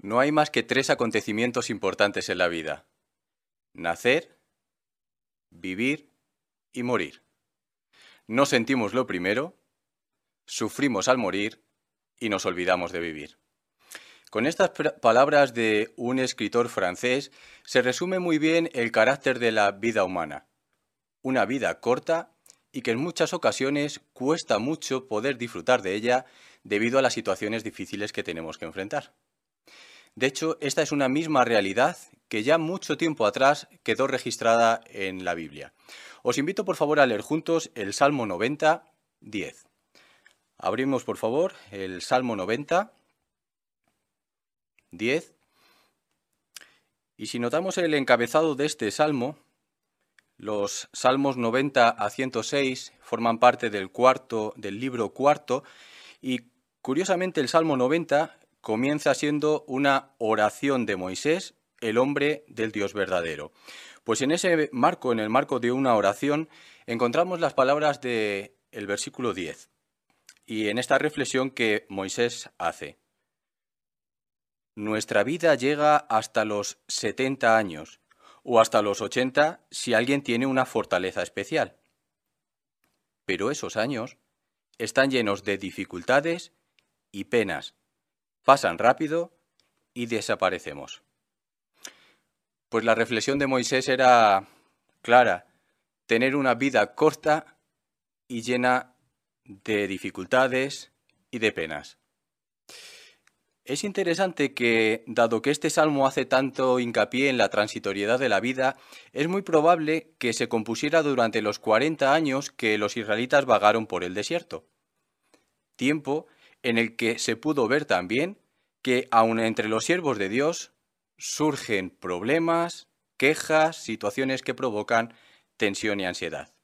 No hay más que tres acontecimientos importantes en la vida. Nacer, vivir y morir. No sentimos lo primero, sufrimos al morir y nos olvidamos de vivir. Con estas palabras de un escritor francés se resume muy bien el carácter de la vida humana. Una vida corta y que en muchas ocasiones cuesta mucho poder disfrutar de ella debido a las situaciones difíciles que tenemos que enfrentar. De hecho, esta es una misma realidad que ya mucho tiempo atrás quedó registrada en la Biblia. Os invito por favor a leer juntos el Salmo 90, 10. Abrimos por favor el Salmo 90, 10. Y si notamos el encabezado de este salmo, los salmos 90 a 106 forman parte del cuarto del libro cuarto y curiosamente el salmo 90 comienza siendo una oración de Moisés, el hombre del Dios verdadero. Pues en ese marco, en el marco de una oración, encontramos las palabras del el versículo 10 y en esta reflexión que Moisés hace. Nuestra vida llega hasta los 70 años o hasta los 80 si alguien tiene una fortaleza especial. Pero esos años están llenos de dificultades y penas pasan rápido y desaparecemos. Pues la reflexión de Moisés era clara, tener una vida corta y llena de dificultades y de penas. Es interesante que, dado que este salmo hace tanto hincapié en la transitoriedad de la vida, es muy probable que se compusiera durante los 40 años que los israelitas vagaron por el desierto. Tiempo en el que se pudo ver también que aun entre los siervos de Dios surgen problemas, quejas, situaciones que provocan tensión y ansiedad.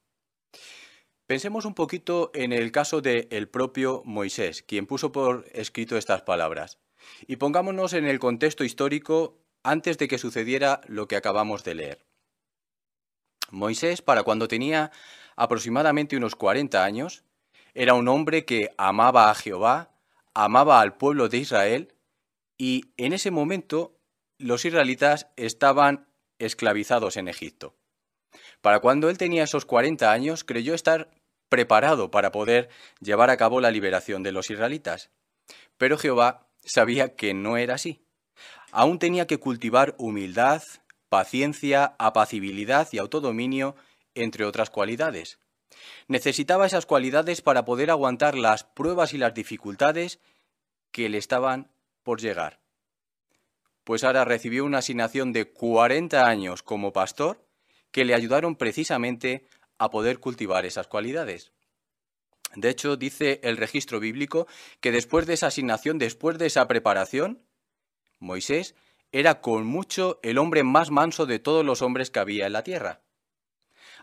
Pensemos un poquito en el caso del el propio Moisés, quien puso por escrito estas palabras, y pongámonos en el contexto histórico antes de que sucediera lo que acabamos de leer. Moisés, para cuando tenía aproximadamente unos 40 años, era un hombre que amaba a Jehová, amaba al pueblo de Israel, y en ese momento los israelitas estaban esclavizados en Egipto. Para cuando él tenía esos 40 años, creyó estar preparado para poder llevar a cabo la liberación de los israelitas. Pero Jehová sabía que no era así. Aún tenía que cultivar humildad, paciencia, apacibilidad y autodominio, entre otras cualidades. Necesitaba esas cualidades para poder aguantar las pruebas y las dificultades que le estaban por llegar. Pues ahora recibió una asignación de 40 años como pastor que le ayudaron precisamente a poder cultivar esas cualidades. De hecho, dice el registro bíblico que después de esa asignación, después de esa preparación, Moisés era con mucho el hombre más manso de todos los hombres que había en la tierra.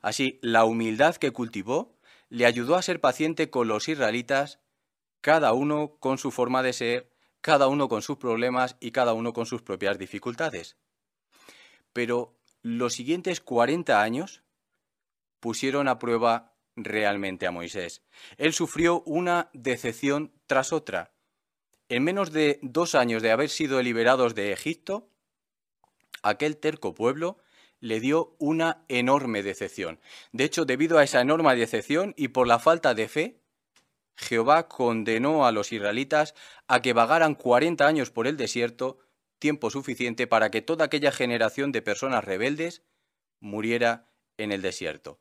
Así, la humildad que cultivó le ayudó a ser paciente con los israelitas, cada uno con su forma de ser, cada uno con sus problemas y cada uno con sus propias dificultades. Pero los siguientes 40 años pusieron a prueba realmente a Moisés. Él sufrió una decepción tras otra. En menos de dos años de haber sido liberados de Egipto, aquel terco pueblo le dio una enorme decepción. De hecho, debido a esa enorme decepción y por la falta de fe, Jehová condenó a los israelitas a que vagaran 40 años por el desierto, tiempo suficiente para que toda aquella generación de personas rebeldes muriera en el desierto.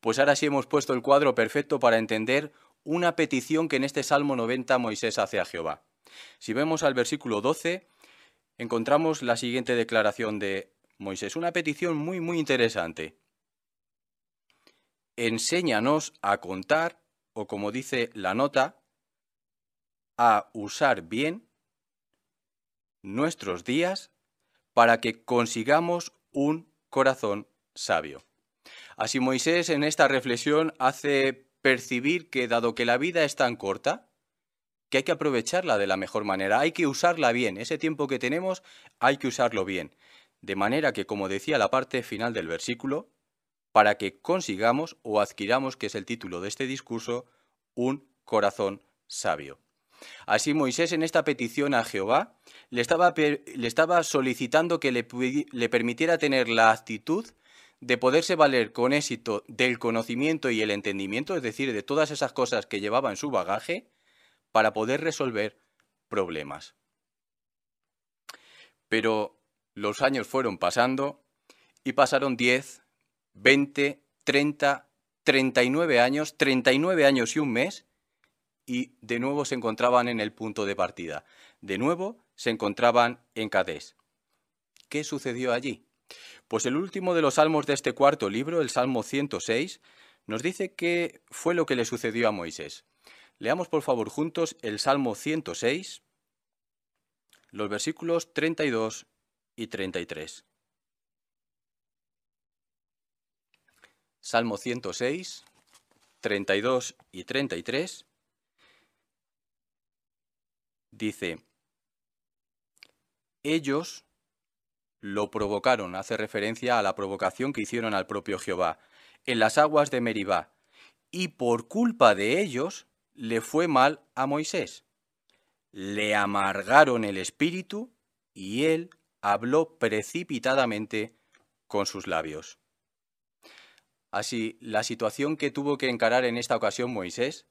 Pues ahora sí hemos puesto el cuadro perfecto para entender una petición que en este Salmo 90 Moisés hace a Jehová. Si vemos al versículo 12, encontramos la siguiente declaración de Moisés, una petición muy, muy interesante. Enséñanos a contar, o como dice la nota, a usar bien nuestros días para que consigamos un corazón sabio. Así Moisés en esta reflexión hace percibir que dado que la vida es tan corta, que hay que aprovecharla de la mejor manera, hay que usarla bien, ese tiempo que tenemos hay que usarlo bien. De manera que, como decía la parte final del versículo, para que consigamos o adquiramos, que es el título de este discurso, un corazón sabio. Así Moisés en esta petición a Jehová le estaba, le estaba solicitando que le, le permitiera tener la actitud de poderse valer con éxito del conocimiento y el entendimiento, es decir, de todas esas cosas que llevaba en su bagaje, para poder resolver problemas. Pero los años fueron pasando y pasaron 10, 20, 30, 39 años, 39 años y un mes, y de nuevo se encontraban en el punto de partida. De nuevo se encontraban en Cadés. ¿Qué sucedió allí? Pues el último de los salmos de este cuarto libro, el Salmo 106, nos dice qué fue lo que le sucedió a Moisés. Leamos por favor juntos el Salmo 106, los versículos 32 y 33. Salmo 106, 32 y 33 dice, ellos lo provocaron, hace referencia a la provocación que hicieron al propio Jehová, en las aguas de Meribá, y por culpa de ellos le fue mal a Moisés. Le amargaron el espíritu y él habló precipitadamente con sus labios. Así, la situación que tuvo que encarar en esta ocasión Moisés,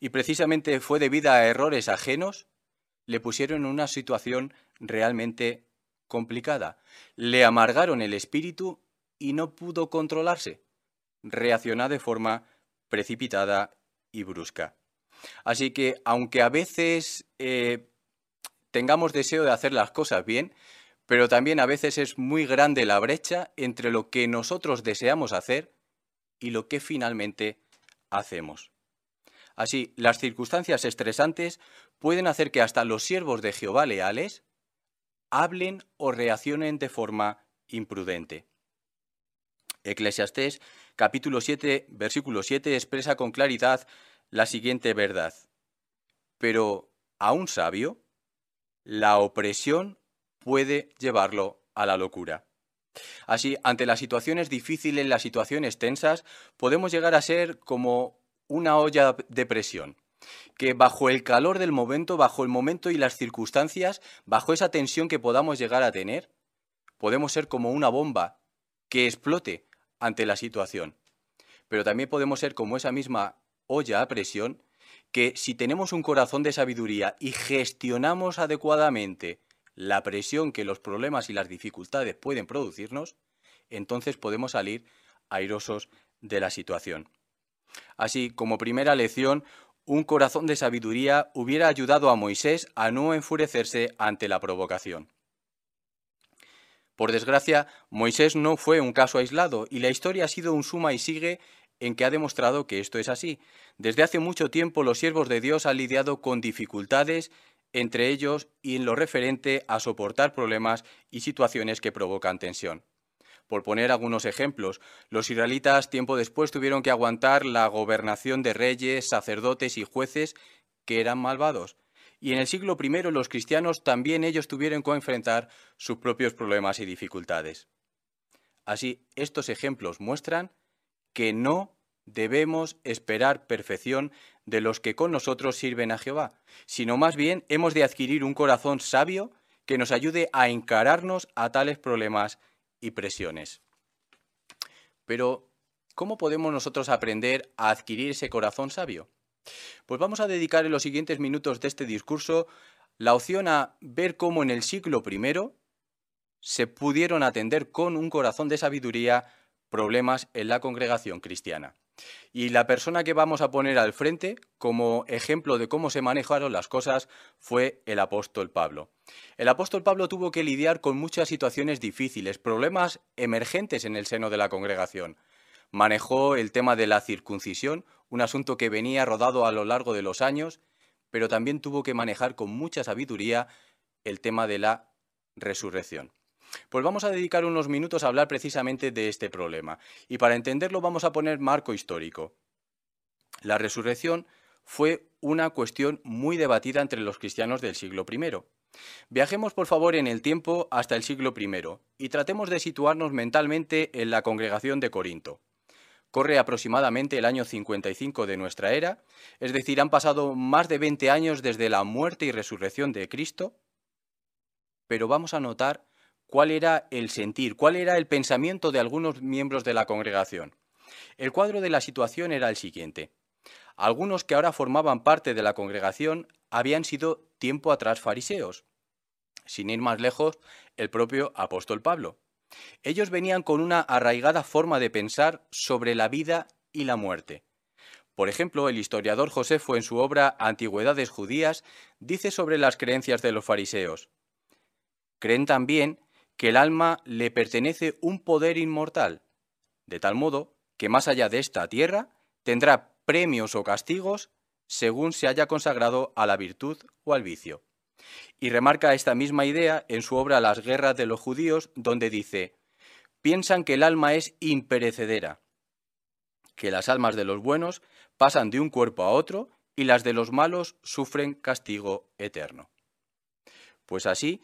y precisamente fue debida a errores ajenos, le pusieron en una situación realmente complicada. Le amargaron el espíritu y no pudo controlarse. Reaccionó de forma precipitada y brusca. Así que, aunque a veces eh, tengamos deseo de hacer las cosas bien, pero también a veces es muy grande la brecha entre lo que nosotros deseamos hacer y lo que finalmente hacemos. Así, las circunstancias estresantes pueden hacer que hasta los siervos de Jehová leales hablen o reaccionen de forma imprudente. Eclesiastés capítulo 7, versículo 7 expresa con claridad la siguiente verdad. Pero a un sabio, la opresión puede llevarlo a la locura. Así, ante las situaciones difíciles, las situaciones tensas, podemos llegar a ser como una olla de presión que bajo el calor del momento, bajo el momento y las circunstancias, bajo esa tensión que podamos llegar a tener, podemos ser como una bomba que explote ante la situación. Pero también podemos ser como esa misma olla a presión que si tenemos un corazón de sabiduría y gestionamos adecuadamente la presión que los problemas y las dificultades pueden producirnos, entonces podemos salir airosos de la situación. Así, como primera lección, un corazón de sabiduría hubiera ayudado a Moisés a no enfurecerse ante la provocación. Por desgracia, Moisés no fue un caso aislado y la historia ha sido un suma y sigue en que ha demostrado que esto es así. Desde hace mucho tiempo los siervos de Dios han lidiado con dificultades entre ellos y en lo referente a soportar problemas y situaciones que provocan tensión. Por poner algunos ejemplos, los israelitas tiempo después tuvieron que aguantar la gobernación de reyes, sacerdotes y jueces que eran malvados. Y en el siglo I los cristianos también ellos tuvieron que enfrentar sus propios problemas y dificultades. Así, estos ejemplos muestran que no debemos esperar perfección de los que con nosotros sirven a Jehová, sino más bien hemos de adquirir un corazón sabio que nos ayude a encararnos a tales problemas y presiones. Pero, ¿cómo podemos nosotros aprender a adquirir ese corazón sabio? Pues vamos a dedicar en los siguientes minutos de este discurso la opción a ver cómo en el siglo I se pudieron atender con un corazón de sabiduría problemas en la congregación cristiana. Y la persona que vamos a poner al frente como ejemplo de cómo se manejaron las cosas fue el apóstol Pablo. El apóstol Pablo tuvo que lidiar con muchas situaciones difíciles, problemas emergentes en el seno de la congregación. Manejó el tema de la circuncisión, un asunto que venía rodado a lo largo de los años, pero también tuvo que manejar con mucha sabiduría el tema de la resurrección. Pues vamos a dedicar unos minutos a hablar precisamente de este problema. Y para entenderlo vamos a poner marco histórico. La resurrección fue una cuestión muy debatida entre los cristianos del siglo I. Viajemos por favor en el tiempo hasta el siglo I y tratemos de situarnos mentalmente en la congregación de Corinto. corre aproximadamente el año 55 de nuestra era, es decir, han pasado más de 20 años desde la muerte y resurrección de Cristo, pero vamos a notar cuál era el sentir, cuál era el pensamiento de algunos miembros de la congregación. El cuadro de la situación era el siguiente. Algunos que ahora formaban parte de la congregación habían sido tiempo atrás fariseos. Sin ir más lejos, el propio apóstol Pablo. Ellos venían con una arraigada forma de pensar sobre la vida y la muerte. Por ejemplo, el historiador Josefo en su obra Antigüedades judías dice sobre las creencias de los fariseos. Creen también que el alma le pertenece un poder inmortal, de tal modo que más allá de esta tierra tendrá premios o castigos según se haya consagrado a la virtud o al vicio. Y remarca esta misma idea en su obra Las guerras de los judíos, donde dice, piensan que el alma es imperecedera, que las almas de los buenos pasan de un cuerpo a otro y las de los malos sufren castigo eterno. Pues así,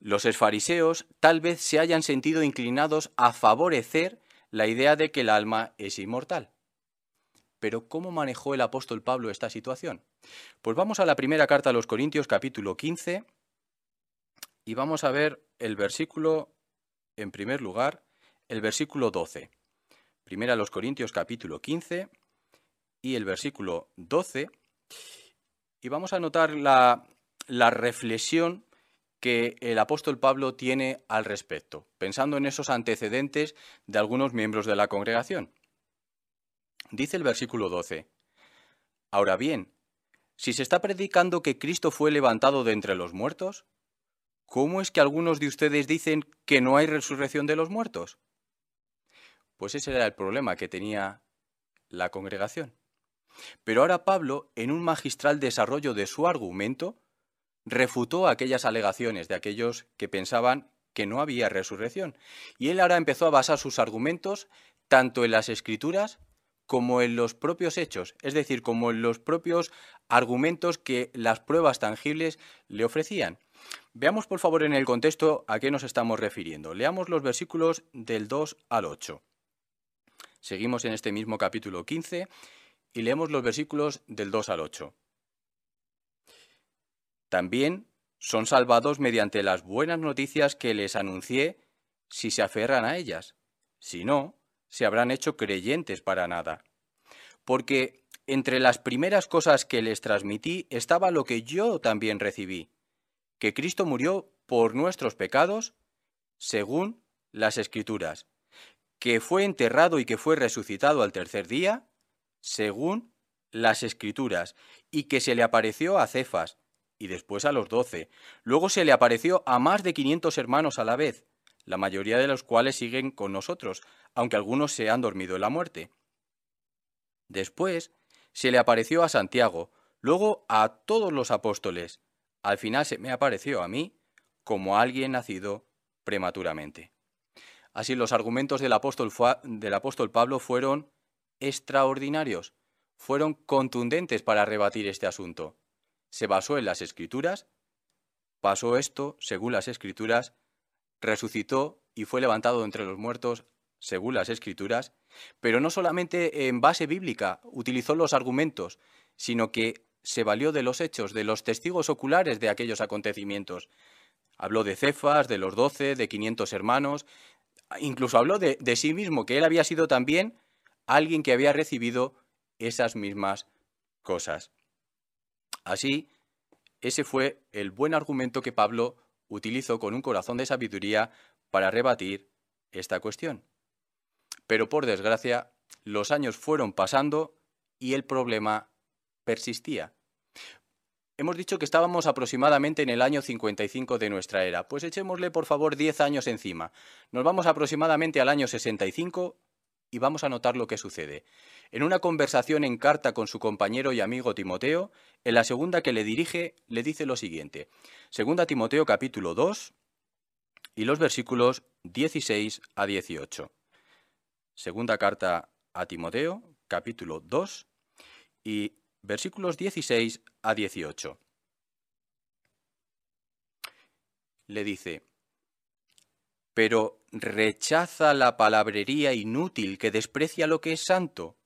los esfariseos tal vez se hayan sentido inclinados a favorecer la idea de que el alma es inmortal. Pero ¿cómo manejó el apóstol Pablo esta situación? Pues vamos a la primera carta a los Corintios capítulo 15 y vamos a ver el versículo, en primer lugar, el versículo 12. Primera a los Corintios capítulo 15 y el versículo 12 y vamos a notar la, la reflexión que el apóstol Pablo tiene al respecto, pensando en esos antecedentes de algunos miembros de la congregación. Dice el versículo 12, Ahora bien, si se está predicando que Cristo fue levantado de entre los muertos, ¿cómo es que algunos de ustedes dicen que no hay resurrección de los muertos? Pues ese era el problema que tenía la congregación. Pero ahora Pablo, en un magistral desarrollo de su argumento, refutó aquellas alegaciones de aquellos que pensaban que no había resurrección. Y él ahora empezó a basar sus argumentos tanto en las escrituras como en los propios hechos, es decir, como en los propios argumentos que las pruebas tangibles le ofrecían. Veamos por favor en el contexto a qué nos estamos refiriendo. Leamos los versículos del 2 al 8. Seguimos en este mismo capítulo 15 y leemos los versículos del 2 al 8. También son salvados mediante las buenas noticias que les anuncié si se aferran a ellas. Si no, se habrán hecho creyentes para nada. Porque entre las primeras cosas que les transmití estaba lo que yo también recibí, que Cristo murió por nuestros pecados, según las Escrituras, que fue enterrado y que fue resucitado al tercer día, según las Escrituras, y que se le apareció a Cefas, y después a los doce. Luego se le apareció a más de quinientos hermanos a la vez, la mayoría de los cuales siguen con nosotros, aunque algunos se han dormido en la muerte. Después se le apareció a Santiago, luego a todos los apóstoles. Al final se me apareció a mí como alguien nacido prematuramente. Así los argumentos del apóstol, del apóstol Pablo fueron extraordinarios, fueron contundentes para rebatir este asunto. Se basó en las escrituras, pasó esto según las escrituras, resucitó y fue levantado entre los muertos según las escrituras, pero no solamente en base bíblica utilizó los argumentos, sino que se valió de los hechos, de los testigos oculares de aquellos acontecimientos. Habló de Cefas, de los doce, de quinientos hermanos, incluso habló de, de sí mismo, que él había sido también alguien que había recibido esas mismas cosas. Así, ese fue el buen argumento que Pablo utilizó con un corazón de sabiduría para rebatir esta cuestión. Pero por desgracia, los años fueron pasando y el problema persistía. Hemos dicho que estábamos aproximadamente en el año 55 de nuestra era. Pues echémosle por favor 10 años encima. Nos vamos aproximadamente al año 65 y vamos a notar lo que sucede. En una conversación en carta con su compañero y amigo Timoteo, en la segunda que le dirige, le dice lo siguiente. Segunda Timoteo capítulo 2 y los versículos 16 a 18. Segunda carta a Timoteo, capítulo 2 y versículos 16 a 18. Le dice, pero rechaza la palabrería inútil que desprecia lo que es santo,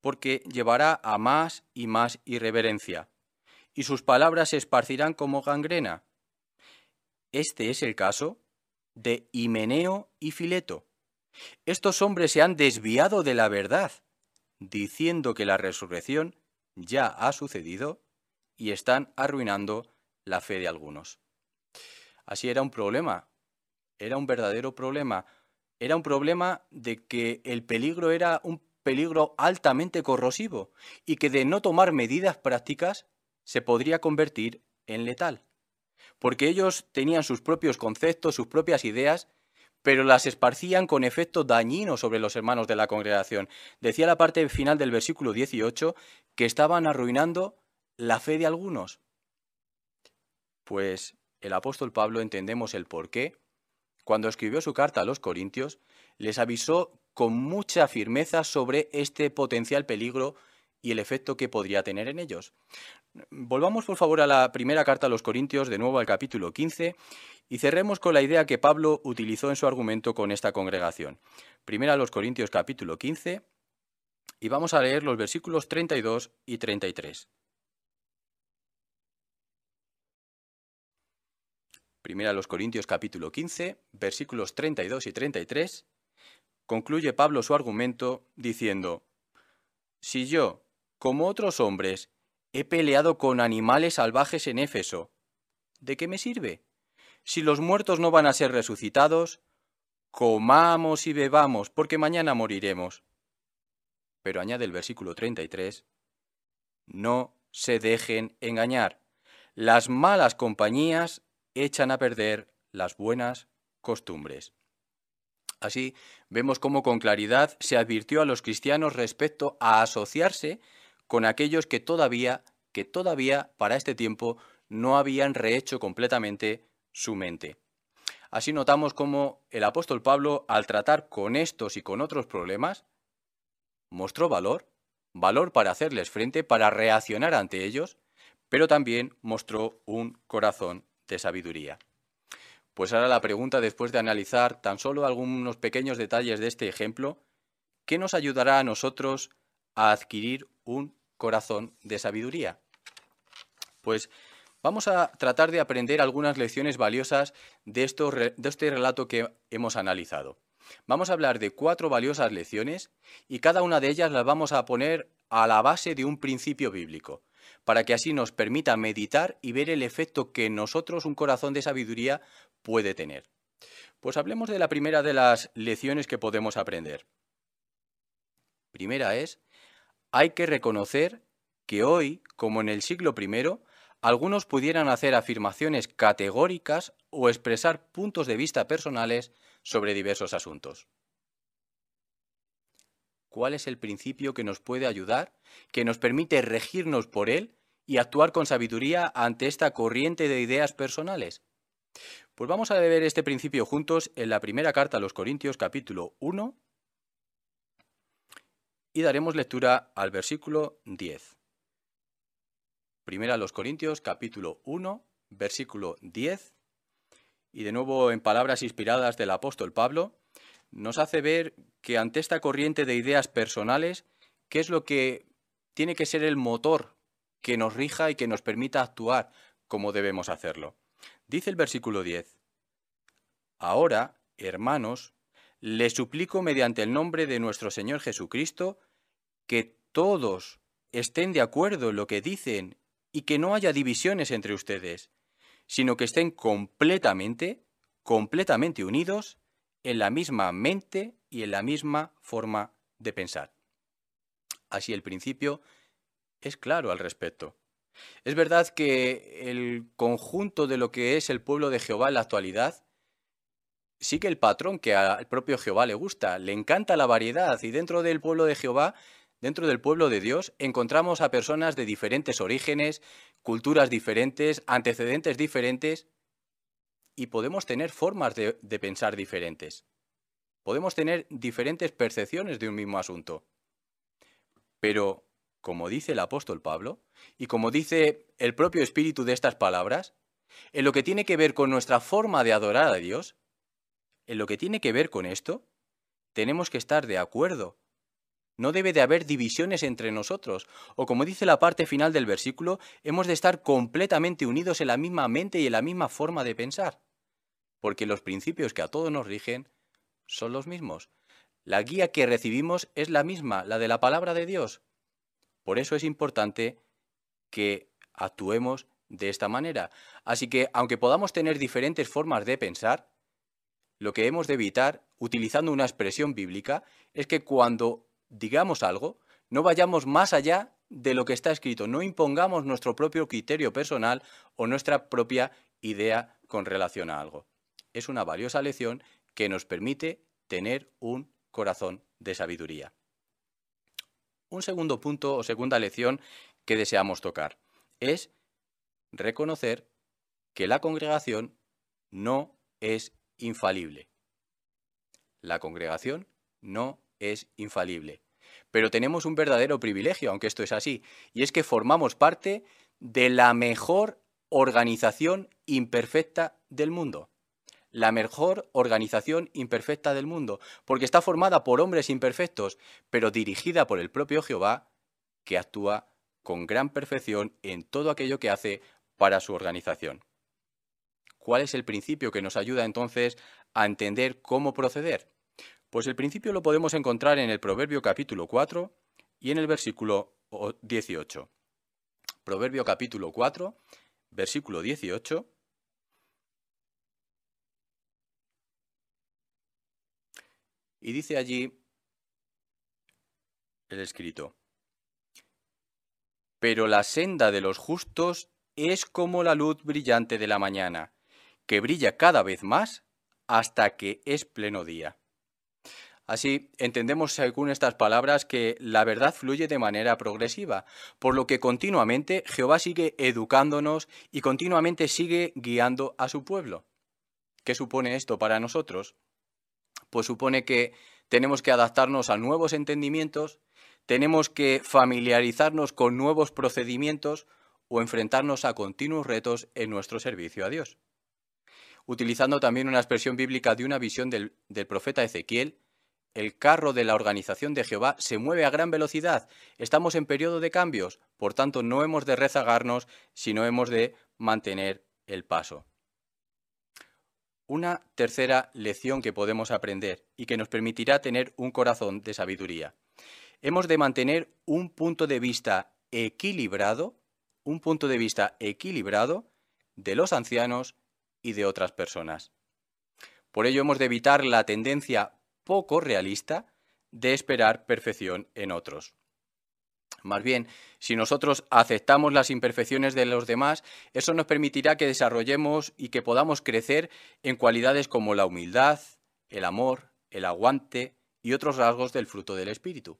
porque llevará a más y más irreverencia, y sus palabras se esparcirán como gangrena. Este es el caso de Himeneo y Fileto. Estos hombres se han desviado de la verdad, diciendo que la resurrección ya ha sucedido y están arruinando la fe de algunos. Así era un problema, era un verdadero problema. Era un problema de que el peligro era un peligro altamente corrosivo y que de no tomar medidas prácticas se podría convertir en letal. Porque ellos tenían sus propios conceptos, sus propias ideas, pero las esparcían con efecto dañino sobre los hermanos de la congregación. Decía la parte final del versículo 18 que estaban arruinando la fe de algunos. Pues el apóstol Pablo entendemos el por qué. Cuando escribió su carta a los Corintios, les avisó con mucha firmeza sobre este potencial peligro y el efecto que podría tener en ellos. Volvamos por favor a la primera carta a los Corintios, de nuevo al capítulo 15, y cerremos con la idea que Pablo utilizó en su argumento con esta congregación. Primera a los Corintios capítulo 15, y vamos a leer los versículos 32 y 33. Primera a los Corintios capítulo 15, versículos 32 y 33, concluye Pablo su argumento diciendo, Si yo, como otros hombres, he peleado con animales salvajes en Éfeso, ¿de qué me sirve? Si los muertos no van a ser resucitados, comamos y bebamos, porque mañana moriremos. Pero añade el versículo 33, no se dejen engañar. Las malas compañías echan a perder las buenas costumbres. Así vemos cómo con claridad se advirtió a los cristianos respecto a asociarse con aquellos que todavía, que todavía para este tiempo no habían rehecho completamente su mente. Así notamos cómo el apóstol Pablo, al tratar con estos y con otros problemas, mostró valor, valor para hacerles frente, para reaccionar ante ellos, pero también mostró un corazón de sabiduría. Pues ahora la pregunta, después de analizar tan solo algunos pequeños detalles de este ejemplo, ¿qué nos ayudará a nosotros a adquirir un corazón de sabiduría? Pues vamos a tratar de aprender algunas lecciones valiosas de, de este relato que hemos analizado. Vamos a hablar de cuatro valiosas lecciones y cada una de ellas las vamos a poner a la base de un principio bíblico para que así nos permita meditar y ver el efecto que en nosotros un corazón de sabiduría puede tener. Pues hablemos de la primera de las lecciones que podemos aprender. Primera es, hay que reconocer que hoy, como en el siglo I, algunos pudieran hacer afirmaciones categóricas o expresar puntos de vista personales sobre diversos asuntos. ¿Cuál es el principio que nos puede ayudar, que nos permite regirnos por él y actuar con sabiduría ante esta corriente de ideas personales? Pues vamos a ver este principio juntos en la primera carta a los Corintios capítulo 1 y daremos lectura al versículo 10. Primera a los Corintios capítulo 1, versículo 10 y de nuevo en palabras inspiradas del apóstol Pablo, nos hace ver que ante esta corriente de ideas personales, ¿qué es lo que tiene que ser el motor que nos rija y que nos permita actuar como debemos hacerlo? Dice el versículo 10, Ahora, hermanos, les suplico mediante el nombre de nuestro Señor Jesucristo que todos estén de acuerdo en lo que dicen y que no haya divisiones entre ustedes, sino que estén completamente, completamente unidos en la misma mente y en la misma forma de pensar. Así el principio es claro al respecto. Es verdad que el conjunto de lo que es el pueblo de Jehová en la actualidad sigue el patrón que al propio Jehová le gusta, le encanta la variedad y dentro del pueblo de Jehová, dentro del pueblo de Dios, encontramos a personas de diferentes orígenes, culturas diferentes, antecedentes diferentes, y podemos tener formas de, pensar diferentes. Podemos tener diferentes percepciones de un mismo asunto. Pero, como dice el apóstol Pablo, y como dice el propio espíritu de estas palabras, en lo que tiene que ver con nuestra forma de adorar a Dios, en lo que tiene que ver con esto, tenemos que estar de acuerdo. No debe de haber divisiones entre nosotros, o como dice la parte final del versículo, hemos de estar completamente unidos en la misma mente y en la misma forma de pensar, porque los principios que a todos nos rigen son los mismos. La guía que recibimos es la misma, la de la palabra de Dios. Por eso es importante que actuemos de esta manera. Así que, aunque podamos tener diferentes formas de pensar, lo que hemos de evitar, utilizando una expresión bíblica, es que cuando digamos algo, no vayamos más allá de lo que está escrito, no impongamos nuestro propio criterio personal o nuestra propia idea con relación a algo. Es una valiosa lección que nos permite tener un corazón de sabiduría. Un segundo punto o segunda lección que deseamos tocar es reconocer que la congregación no es infalible. La congregación no es infalible. Pero tenemos un verdadero privilegio, aunque esto es así, y es que formamos parte de la mejor organización imperfecta del mundo. La mejor organización imperfecta del mundo, porque está formada por hombres imperfectos, pero dirigida por el propio Jehová, que actúa con gran perfección en todo aquello que hace para su organización. ¿Cuál es el principio que nos ayuda entonces a entender cómo proceder? Pues el principio lo podemos encontrar en el Proverbio capítulo 4 y en el versículo 18. Proverbio capítulo 4, versículo 18. Y dice allí el escrito, pero la senda de los justos es como la luz brillante de la mañana, que brilla cada vez más hasta que es pleno día. Así, entendemos según estas palabras que la verdad fluye de manera progresiva, por lo que continuamente Jehová sigue educándonos y continuamente sigue guiando a su pueblo. ¿Qué supone esto para nosotros? Pues supone que tenemos que adaptarnos a nuevos entendimientos, tenemos que familiarizarnos con nuevos procedimientos o enfrentarnos a continuos retos en nuestro servicio a Dios utilizando también una expresión bíblica de una visión del, profeta Ezequiel, el carro de la organización de Jehová se mueve a gran velocidad. Estamos en periodo de cambios, por tanto no hemos de rezagarnos, sino hemos de mantener el paso. Una tercera lección que podemos aprender y que nos permitirá tener un corazón de sabiduría. Hemos de mantener un punto de vista equilibrado, un punto de vista equilibrado de los ancianos y de otras personas. Por ello hemos de evitar la tendencia poco realista de esperar perfección en otros. Más bien, si nosotros aceptamos las imperfecciones de los demás, eso nos permitirá que desarrollemos y que podamos crecer en cualidades como la humildad, el amor, el aguante y otros rasgos del fruto del Espíritu.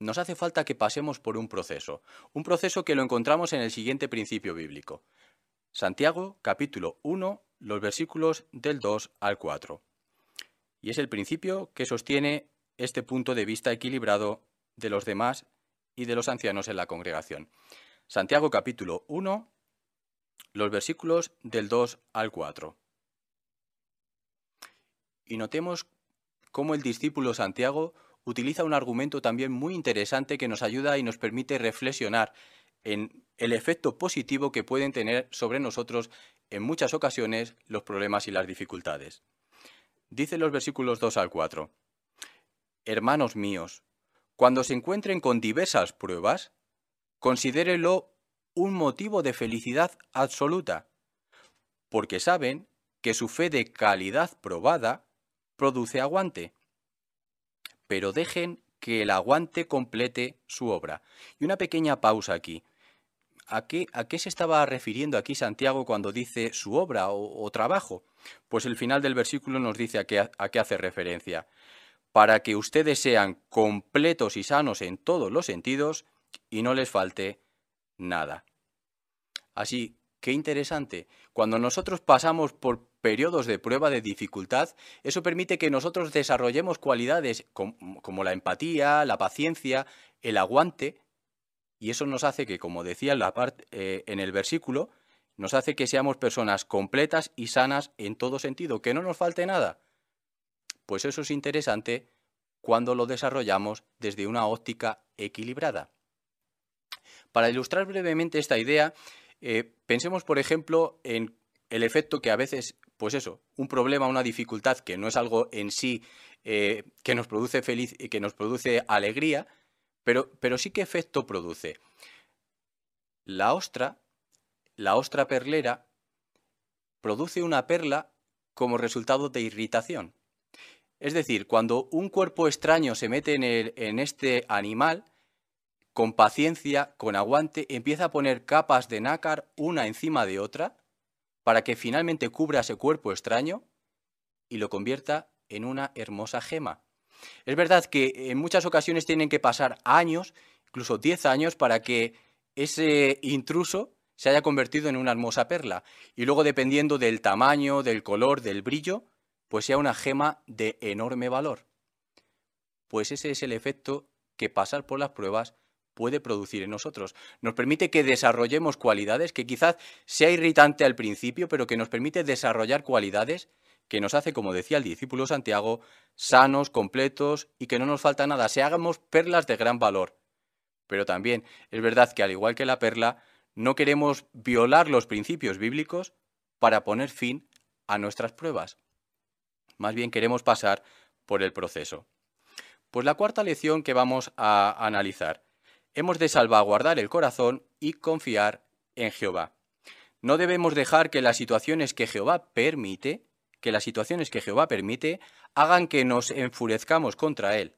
Nos hace falta que pasemos por un proceso, un proceso que lo encontramos en el siguiente principio bíblico. Santiago capítulo 1, los versículos del 2 al 4. Y es el principio que sostiene este punto de vista equilibrado de los demás y de los ancianos en la congregación. Santiago capítulo 1, los versículos del 2 al 4. Y notemos cómo el discípulo Santiago utiliza un argumento también muy interesante que nos ayuda y nos permite reflexionar en el efecto positivo que pueden tener sobre nosotros en muchas ocasiones los problemas y las dificultades. Dice los versículos 2 al 4. Hermanos míos, cuando se encuentren con diversas pruebas, considérelo un motivo de felicidad absoluta, porque saben que su fe de calidad probada produce aguante. Pero dejen que el aguante complete su obra. Y una pequeña pausa aquí. ¿A qué, se estaba refiriendo aquí Santiago cuando dice su obra o, trabajo? Pues el final del versículo nos dice a qué, a qué hace referencia. Para que ustedes sean completos y sanos en todos los sentidos y no les falte nada. Así, qué interesante. Cuando nosotros pasamos por periodos de prueba de dificultad, eso permite que nosotros desarrollemos cualidades como, la empatía, la paciencia, el aguante, y eso nos hace que, como decía en, eh, en el versículo, nos hace que seamos personas completas y sanas en todo sentido, que no nos falte nada. Pues eso es interesante cuando lo desarrollamos desde una óptica equilibrada. Para ilustrar brevemente esta idea, eh, pensemos, por ejemplo, en el efecto que a veces, pues eso, un problema, una dificultad que no es algo en sí eh, que nos produce feliz, que nos produce alegría, pero, pero sí qué efecto produce. La ostra, la ostra perlera, produce una perla como resultado de irritación. Es decir, cuando un cuerpo extraño se mete en, en este animal, con paciencia, con aguante, empieza a poner capas de nácar una encima de otra para que finalmente cubra ese cuerpo extraño y lo convierta en una hermosa gema. Es verdad que en muchas ocasiones tienen que pasar años, incluso 10 años, para que ese intruso se haya convertido en una hermosa perla. Y luego, dependiendo del tamaño, del color, del brillo, pues sea una gema de enorme valor. Pues ese es el efecto que pasar por las pruebas puede producir en nosotros. Nos permite que desarrollemos cualidades que quizás sea irritante al principio, pero que nos permite desarrollar cualidades que nos hace, como decía el discípulo Santiago, sanos, completos y que no nos falta nada, se hagamos perlas de gran valor. Pero también es verdad que al igual que la perla, no queremos violar los principios bíblicos para poner fin a nuestras pruebas. Más bien queremos pasar por el proceso. Pues la cuarta lección que vamos a analizar hemos de salvaguardar el corazón y confiar en Jehová. No debemos dejar que las situaciones que Jehová permite, que las situaciones que Jehová permite, hagan que nos enfurezcamos contra Él.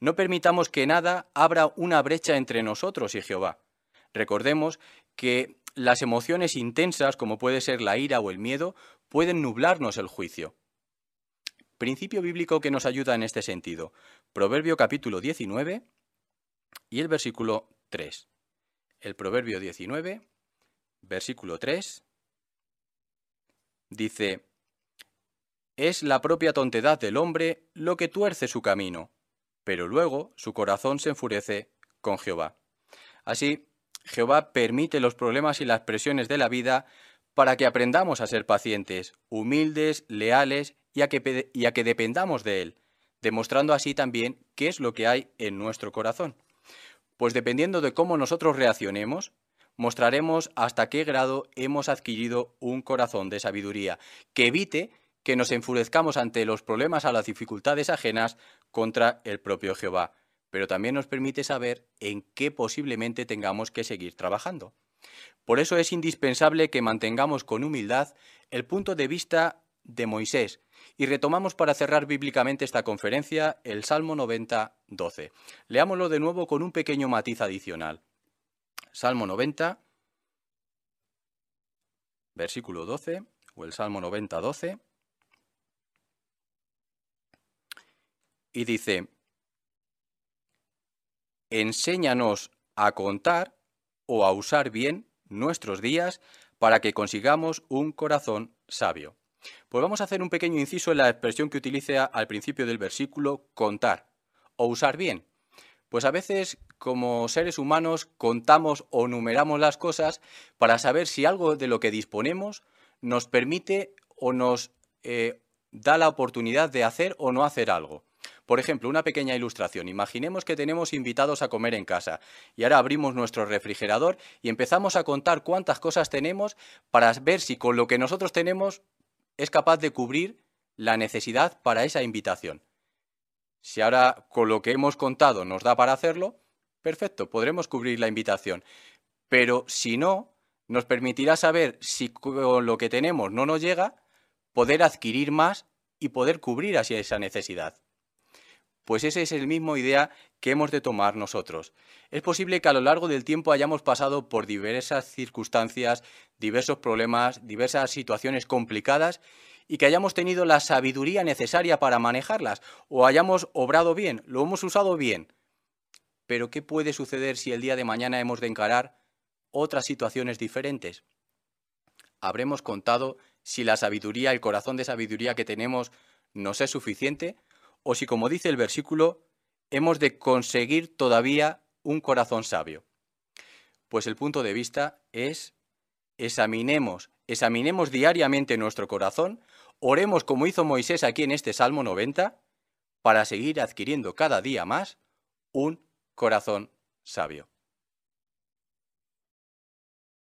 No permitamos que nada abra una brecha entre nosotros y Jehová. Recordemos que las emociones intensas, como puede ser la ira o el miedo, pueden nublarnos el juicio. Principio bíblico que nos ayuda en este sentido. Proverbio capítulo 19, y el versículo 3. El Proverbio 19, versículo 3, dice, Es la propia tontedad del hombre lo que tuerce su camino, pero luego su corazón se enfurece con Jehová. Así, Jehová permite los problemas y las presiones de la vida para que aprendamos a ser pacientes, humildes, leales y a que, y a que dependamos de Él, demostrando así también qué es lo que hay en nuestro corazón. Pues dependiendo de cómo nosotros reaccionemos, mostraremos hasta qué grado hemos adquirido un corazón de sabiduría que evite que nos enfurezcamos ante los problemas a las dificultades ajenas contra el propio Jehová, pero también nos permite saber en qué posiblemente tengamos que seguir trabajando. Por eso es indispensable que mantengamos con humildad el punto de vista de Moisés, y retomamos para cerrar bíblicamente esta conferencia el Salmo 90, 12. Leámoslo de nuevo con un pequeño matiz adicional. Salmo 90, versículo 12, o el Salmo 90, 12. Y dice, enséñanos a contar o a usar bien nuestros días para que consigamos un corazón sabio. Pues vamos a hacer un pequeño inciso en la expresión que utilice al principio del versículo contar o usar bien. Pues a veces como seres humanos contamos o numeramos las cosas para saber si algo de lo que disponemos nos permite o nos eh, da la oportunidad de hacer o no hacer algo. Por ejemplo, una pequeña ilustración. Imaginemos que tenemos invitados a comer en casa y ahora abrimos nuestro refrigerador y empezamos a contar cuántas cosas tenemos para ver si con lo que nosotros tenemos es capaz de cubrir la necesidad para esa invitación. Si ahora con lo que hemos contado nos da para hacerlo, perfecto, podremos cubrir la invitación. Pero si no, nos permitirá saber si con lo que tenemos no nos llega, poder adquirir más y poder cubrir así esa necesidad. Pues esa es el mismo idea que hemos de tomar nosotros. Es posible que a lo largo del tiempo hayamos pasado por diversas circunstancias, diversos problemas, diversas situaciones complicadas y que hayamos tenido la sabiduría necesaria para manejarlas o hayamos obrado bien, lo hemos usado bien. Pero ¿qué puede suceder si el día de mañana hemos de encarar otras situaciones diferentes? Habremos contado si la sabiduría, el corazón de sabiduría que tenemos nos es suficiente o si, como dice el versículo, hemos de conseguir todavía un corazón sabio. Pues el punto de vista es examinemos, examinemos diariamente nuestro corazón, oremos como hizo Moisés aquí en este Salmo 90, para seguir adquiriendo cada día más un corazón sabio.